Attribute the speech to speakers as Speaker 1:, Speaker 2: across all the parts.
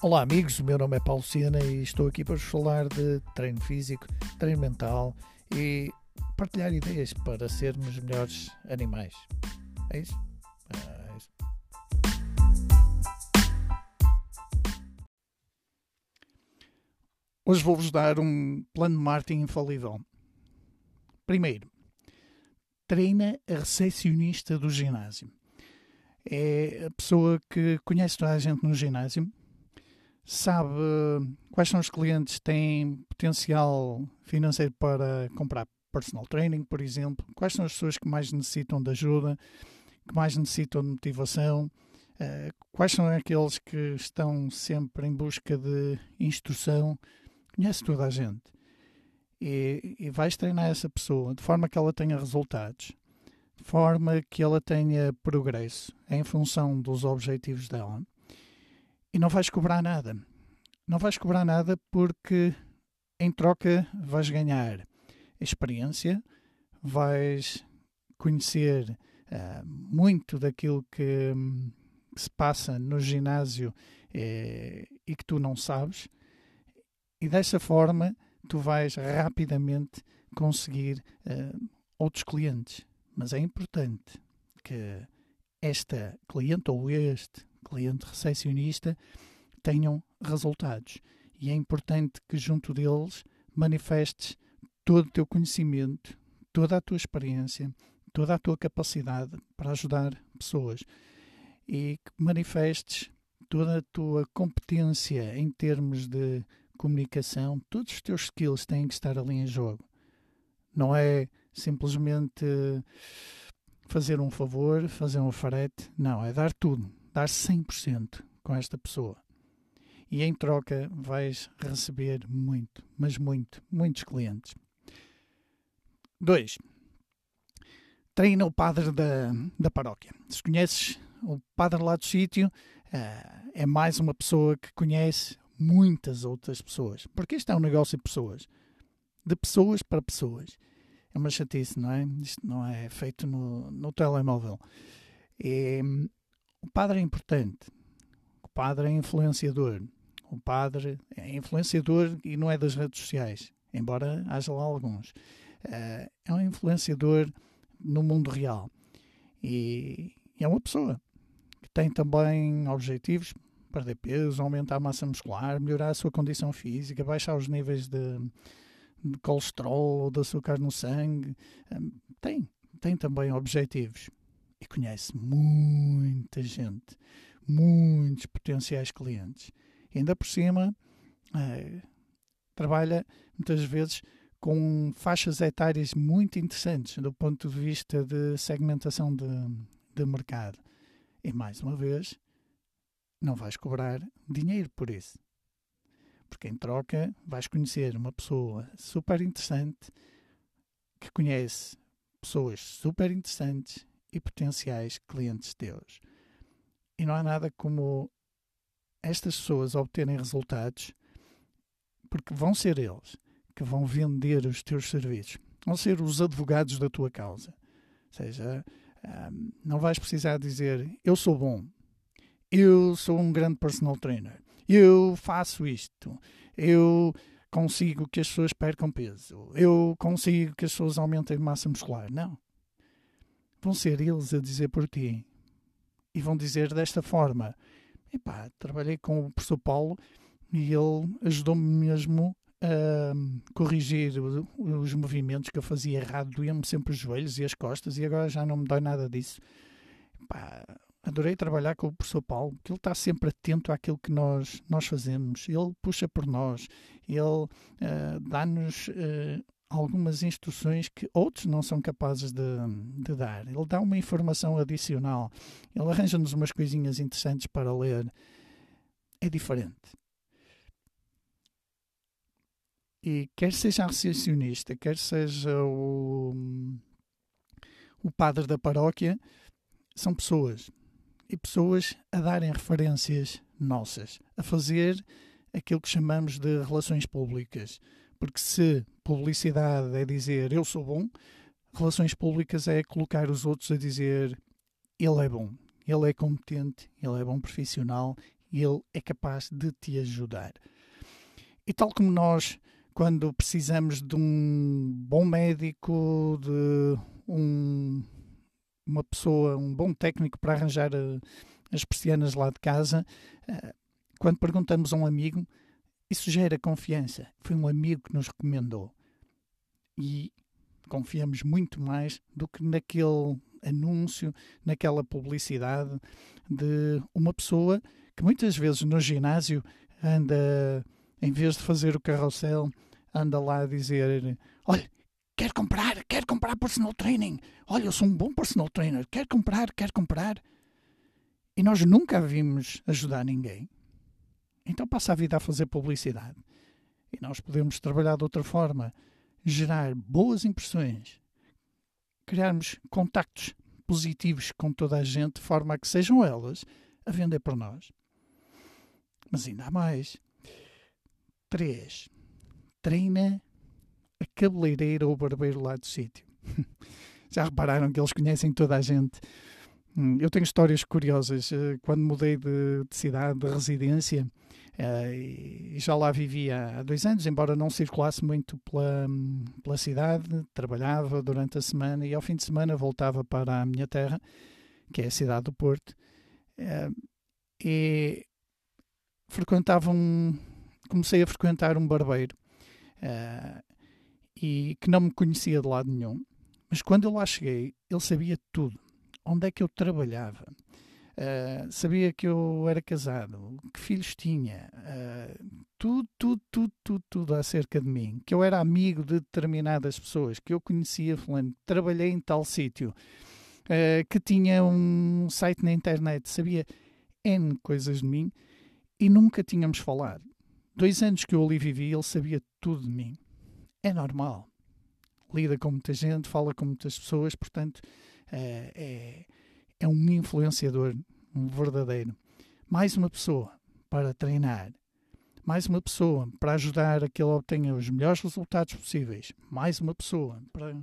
Speaker 1: Olá amigos, o meu nome é Paulo Sena e estou aqui para vos falar de treino físico, treino mental e partilhar ideias para sermos melhores animais. É isso? É isso. Hoje vou-vos dar um plano de marketing infalível. Primeiro, treina a recepcionista do ginásio. É a pessoa que conhece toda a gente no ginásio, sabe quais são os clientes que têm potencial financeiro para comprar personal training, por exemplo, quais são as pessoas que mais necessitam de ajuda, que mais necessitam de motivação, eh, quais são aqueles que estão sempre em busca de instrução, conhece toda a gente. E, e vais treinar essa pessoa de forma que ela tenha resultados, de forma que ela tenha progresso em função dos objetivos dela e não vais cobrar nada. Não vais cobrar nada porque em troca vais ganhar experiência, vais conhecer uh, muito daquilo que, um, se passa no ginásio eh, e que tu não sabes, e dessa forma tu vais rapidamente conseguir uh, outros clientes. Mas é importante que esta cliente ou este cliente recepcionista tenham resultados. E é importante que junto deles manifestes todo o teu conhecimento, toda a tua experiência, toda a tua capacidade para ajudar pessoas e que manifestes toda a tua competência em termos de comunicação, todos os teus skills têm que estar ali em jogo. Não é simplesmente fazer um favor, fazer um farete, não, é dar tudo dar 100% com esta pessoa. E em troca vais receber muito, mas muito, muitos clientes. 2. Treina o padre da, da paróquia. Se conheces o padre lá do sítio, uh, é mais uma pessoa que conhece muitas outras pessoas. Porque isto é um negócio de pessoas. De pessoas para pessoas. É uma chatice, não é? Isto não é feito no, no telemóvel. E, o padre é importante. O padre é influenciador. O padre é influenciador e não é das redes sociais, embora haja lá alguns. Eh, é um influenciador no mundo real. E é uma pessoa que tem também objetivos perder peso, aumentar a massa muscular, melhorar a sua condição física, baixar os níveis de, de colesterol ou de açúcar no sangue. Eh, tem, tem também objetivos e conhece muita gente, muitos potenciais clientes. E ainda por cima, é, trabalha muitas vezes com faixas etárias muito interessantes do ponto de vista de segmentação de, de mercado. E mais uma vez, não vais cobrar dinheiro por isso. Porque em troca vais conhecer uma pessoa super interessante que conhece pessoas super interessantes e potenciais clientes teus. E não há nada como estas pessoas obterem resultados, porque vão ser eles que vão vender os teus serviços, vão ser os advogados da tua causa. Ou seja, um, não vais precisar dizer eu sou bom, eu sou um grande personal trainer, eu faço isto, eu consigo que as pessoas percam peso, eu consigo que as pessoas aumentem massa muscular. Não vão ser eles a dizer por ti. E vão dizer desta forma: epá, trabalhei com o professor Paulo e ele ajudou-me mesmo a corrigir os movimentos que eu fazia errado, doía-me sempre os joelhos e as costas e agora já não me dói nada disso. Epá, adorei trabalhar com o professor Paulo, que ele está sempre atento àquilo que nós, nós fazemos, ele puxa por nós, ele uh, dá-nos uh, algumas instruções que outros não são capazes de, de dar. Ele dá uma informação adicional, ele arranja-nos umas coisinhas interessantes para ler. É diferente. E quer seja a recepcionista, quer seja o, o padre da paróquia, são pessoas. E pessoas a darem referências nossas, a fazer aquilo que chamamos de relações públicas porque se publicidade é dizer eu sou bom, relações públicas é colocar os outros a dizer ele é bom, ele é competente, ele é bom profissional, Ele é capaz de te ajudar. E tal como nós, quando precisamos de um bom médico, de um, uma pessoa, um bom técnico para arranjar eh, as persianas lá de casa, eh, quando perguntamos a um amigo, isso gera confiança. Foi um amigo que nos recomendou. E confiamos muito mais do que naquele anúncio, naquela publicidade de uma pessoa que muitas vezes no ginásio anda, em vez de fazer o carrossel, anda lá a dizer: Olha, quer comprar, quer comprar personal training. Olha, eu sou um bom personal trainer, quer comprar, quer comprar. E nós nunca vimos ajudar ninguém. Então passa a vida a fazer publicidade. E nós podemos trabalhar de outra forma, gerar boas impressões, criarmos contactos positivos com toda a gente, de forma a que sejam elas a vender por nós. Mas ainda há mais. 3. Treina a cabeleireira ou barbeiro lá do sítio. Já repararam que eles conhecem toda a gente? Hum, eu tenho histórias curiosas. Eh, quando mudei de, de cidade, de residência, já lá vivia há dois anos, embora não circulasse muito pela, pela cidade, trabalhava durante a semana e ao fim de semana voltava para a minha terra, que é a cidade do Porto, uh, e frequentava um, comecei a frequentar um barbeiro uh, e que não me conhecia de lado nenhum, mas quando eu lá cheguei, ele sabia tudo, onde é que eu trabalhava, Uh, sabia que eu era casado, que filhos tinha, uh, tudo, tudo, tudo, tudo, tudo acerca de mim, que eu era amigo de determinadas pessoas, que eu conhecia fulano, trabalhei em tal sítio, uh, que tinha um site na internet, sabia N coisas de mim e nunca tínhamos falado. Dois anos que eu ali vivi, ele sabia tudo de mim. É normal. Lida com muita gente, fala com muitas pessoas, portanto, é é um influenciador, um verdadeiro. Mais uma pessoa para treinar, mais uma pessoa para ajudar a que ele obtenha os melhores resultados possíveis, mais uma pessoa para,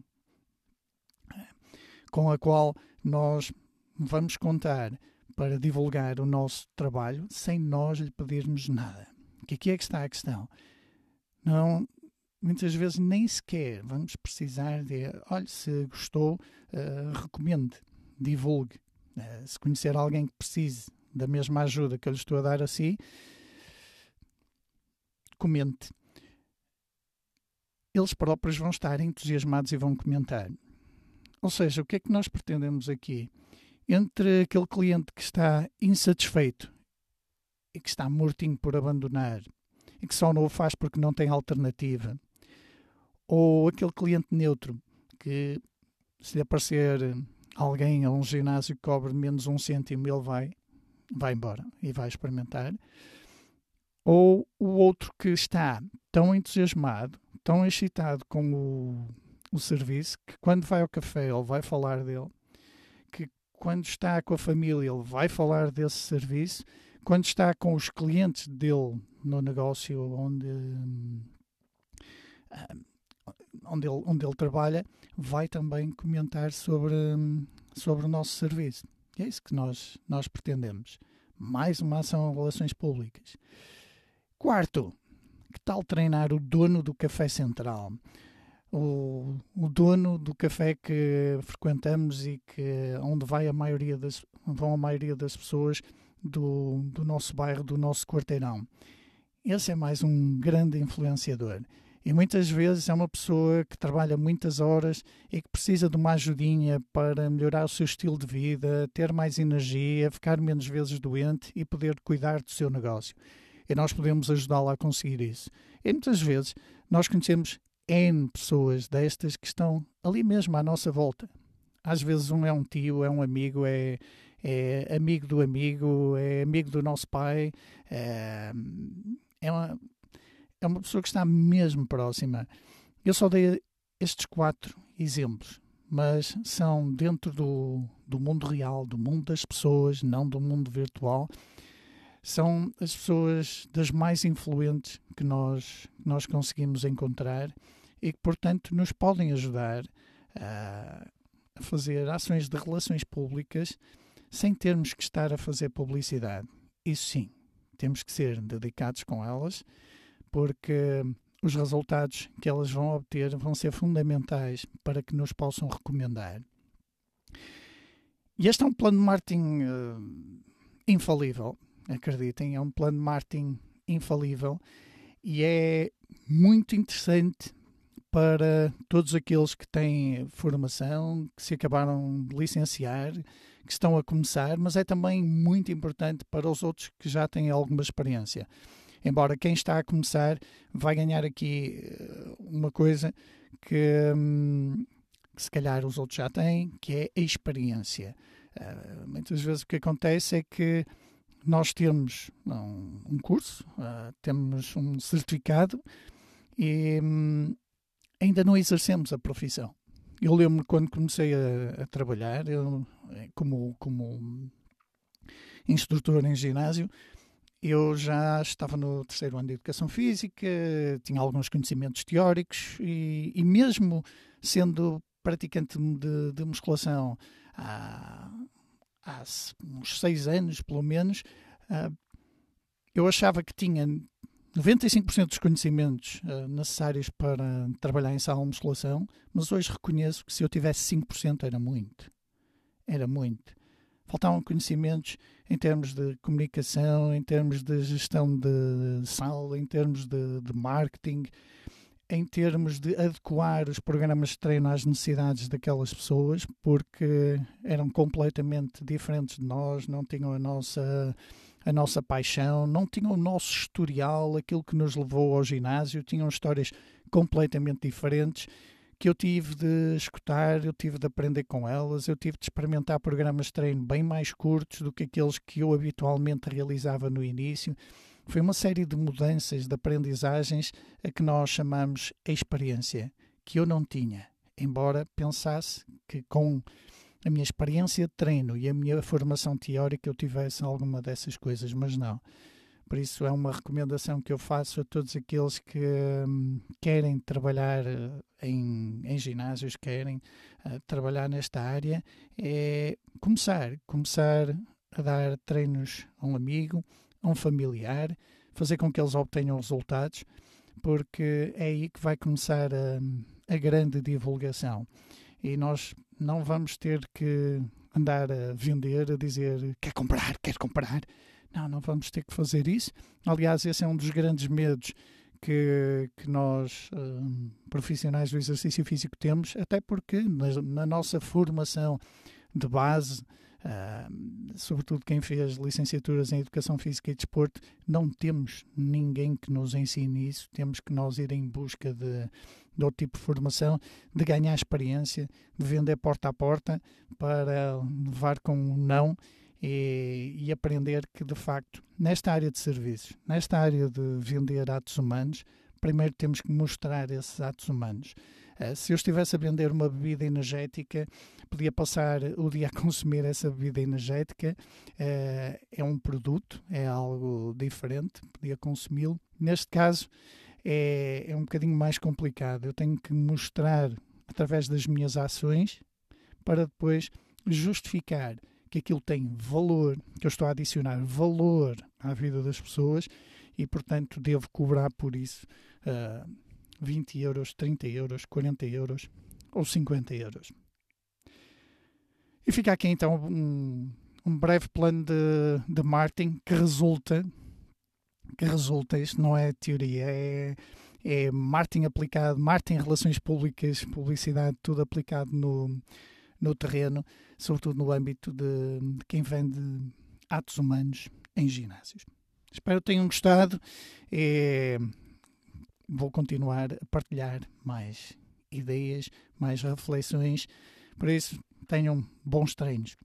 Speaker 1: com a qual nós vamos contar para divulgar o nosso trabalho sem nós lhe pedirmos nada. Que aqui é que está a questão. Não, muitas vezes nem sequer vamos precisar de, olha, se gostou, uh, recomende, divulgue. Uh, se conhecer alguém que precise da mesma ajuda que eu lhe estou a dar a si, comente. Eles próprios vão estar entusiasmados e vão comentar. Ou seja, o que é que nós pretendemos aqui? Entre aquele cliente que está insatisfeito e que está mortinho por abandonar e que só não o faz porque não tem alternativa, ou aquele cliente neutro que, se lhe aparecer alguém a um ginásio que cobre menos um cêntimo, ele vai, vai embora e vai experimentar. Ou o outro que está tão entusiasmado, tão excitado com o, o serviço, que quando vai ao café ele vai falar dele, que quando está com a família ele vai falar desse serviço, quando está com os clientes dele no negócio onde, ah, onde, ele, onde ele trabalha, vai também comentar sobre, sobre o nosso serviço. E é isso que nós, nós pretendemos. Mais uma ação em relações públicas. Quarto, que tal treinar o dono do Café Central? O, o dono do café que frequentamos e que onde vai a maioria das, vão a maioria das pessoas do, do nosso bairro, do nosso quarteirão. Esse é mais um grande influenciador. E muitas vezes é uma pessoa que trabalha muitas horas e que precisa de uma ajudinha para melhorar o seu estilo de vida, ter mais energia, ficar menos vezes doente e poder cuidar do seu negócio. E nós podemos ajudá-la a conseguir isso. E muitas vezes nós conhecemos N pessoas destas que estão ali mesmo à nossa volta. Às vezes um é um tio, é um amigo, é, é amigo do amigo, é amigo do nosso pai, é, é uma, é uma pessoa que está mesmo próxima. Eu só dei estes quatro exemplos, mas são dentro do, do mundo real, do mundo das pessoas, não do mundo virtual. São as pessoas das mais influentes que nós, nós conseguimos encontrar e que, portanto, nos podem ajudar a fazer ações de relações públicas sem termos que estar a fazer publicidade. Isso sim, temos que ser dedicados com elas, porque os resultados que elas vão obter vão ser fundamentais para que nos possam recomendar. E este é um plano de marketing uh, infalível, acreditem, é um plano de marketing infalível e é muito interessante para todos aqueles que têm formação, que se acabaram de licenciar, que estão a começar, mas é também muito importante para os outros que já têm alguma experiência. Embora quem está a começar vai ganhar aqui eh, uma coisa que, hum, se calhar os outros já têm, que é a experiência. Uh, muitas vezes o que acontece é que nós temos um, um curso, uh, temos um certificado e um, ainda não exercemos a profissão. Eu lembro quando comecei a, a trabalhar eu, como, como instrutor em ginásio, eu já estava no terceiro ano de Educação Física, tinha alguns conhecimentos teóricos e, e mesmo sendo praticante de, de musculação há, há, uns seis anos, pelo menos, uh, eu achava que tinha 95% dos conhecimentos uh, necessários para trabalhar em sala de musculação, mas hoje reconheço que se eu tivesse 5% era muito. Era muito faltavam conhecimentos em termos de comunicação, em termos de gestão de sala, em termos de, de marketing, em termos de adequar os programas de treino às necessidades daquelas pessoas, porque eram completamente diferentes de nós, não tinham a nossa a nossa paixão, não tinham o nosso historial, aquilo que nos levou ao ginásio, tinham histórias completamente diferentes que eu tive de escutar, eu tive de aprender com elas, eu tive de experimentar programas de treino bem mais curtos do que aqueles que eu habitualmente realizava no início. Foi uma série de mudanças, de aprendizagens a que nós chamamos experiência, que eu não tinha, embora pensasse que com a minha experiência de treino e a minha formação teórica eu tivesse alguma dessas coisas, mas não. Por isso é uma recomendação que eu faço a todos aqueles que hum, querem trabalhar eh, em, em ginásios, querem uh, trabalhar nesta área, é começar, começar a dar treinos a um amigo, a um familiar, fazer com que eles obtenham resultados, porque é aí que vai começar a, a grande divulgação. E nós não vamos ter que andar a vender, a dizer quer comprar, quer comprar não, não vamos ter que fazer isso. Aliás, esse é um dos grandes medos que, que nós, uh, profissionais do exercício físico, temos, até porque na, na nossa formação de base, uh, sobretudo quem fez licenciaturas em Educação Física e Desporto, não temos ninguém que nos ensine isso, temos que nós ir em busca de, de outro tipo de formação, de ganhar experiência, de vender porta a porta para levar com um não e, e, aprender que, de facto, nesta área de serviços, nesta área de vender atos humanos, primeiro temos que mostrar esses atos humanos. Uh, se eu estivesse a vender uma bebida energética, podia passar o dia a consumir essa bebida energética. Uh, é um produto, é algo diferente, podia consumi-lo. Neste caso, é, é um bocadinho mais complicado. Eu tenho que mostrar através das minhas ações para depois justificar que aquilo tem valor, que eu estou a adicionar valor à vida das pessoas e, portanto, devo cobrar por isso uh, 20 euros, 30 euros, 40 euros ou 50 euros. E fica aqui então um, um breve plano de, de marketing que resulta, que resulta, isto não é teoria, é, é marketing aplicado, marketing, relações públicas, publicidade, tudo aplicado no, no terreno, sobretudo no âmbito de, de quem vende atos humanos em ginásios. Espero que tenham gostado. e vou continuar a partilhar mais ideias, mais reflexões. Por isso, tenham bons treinos.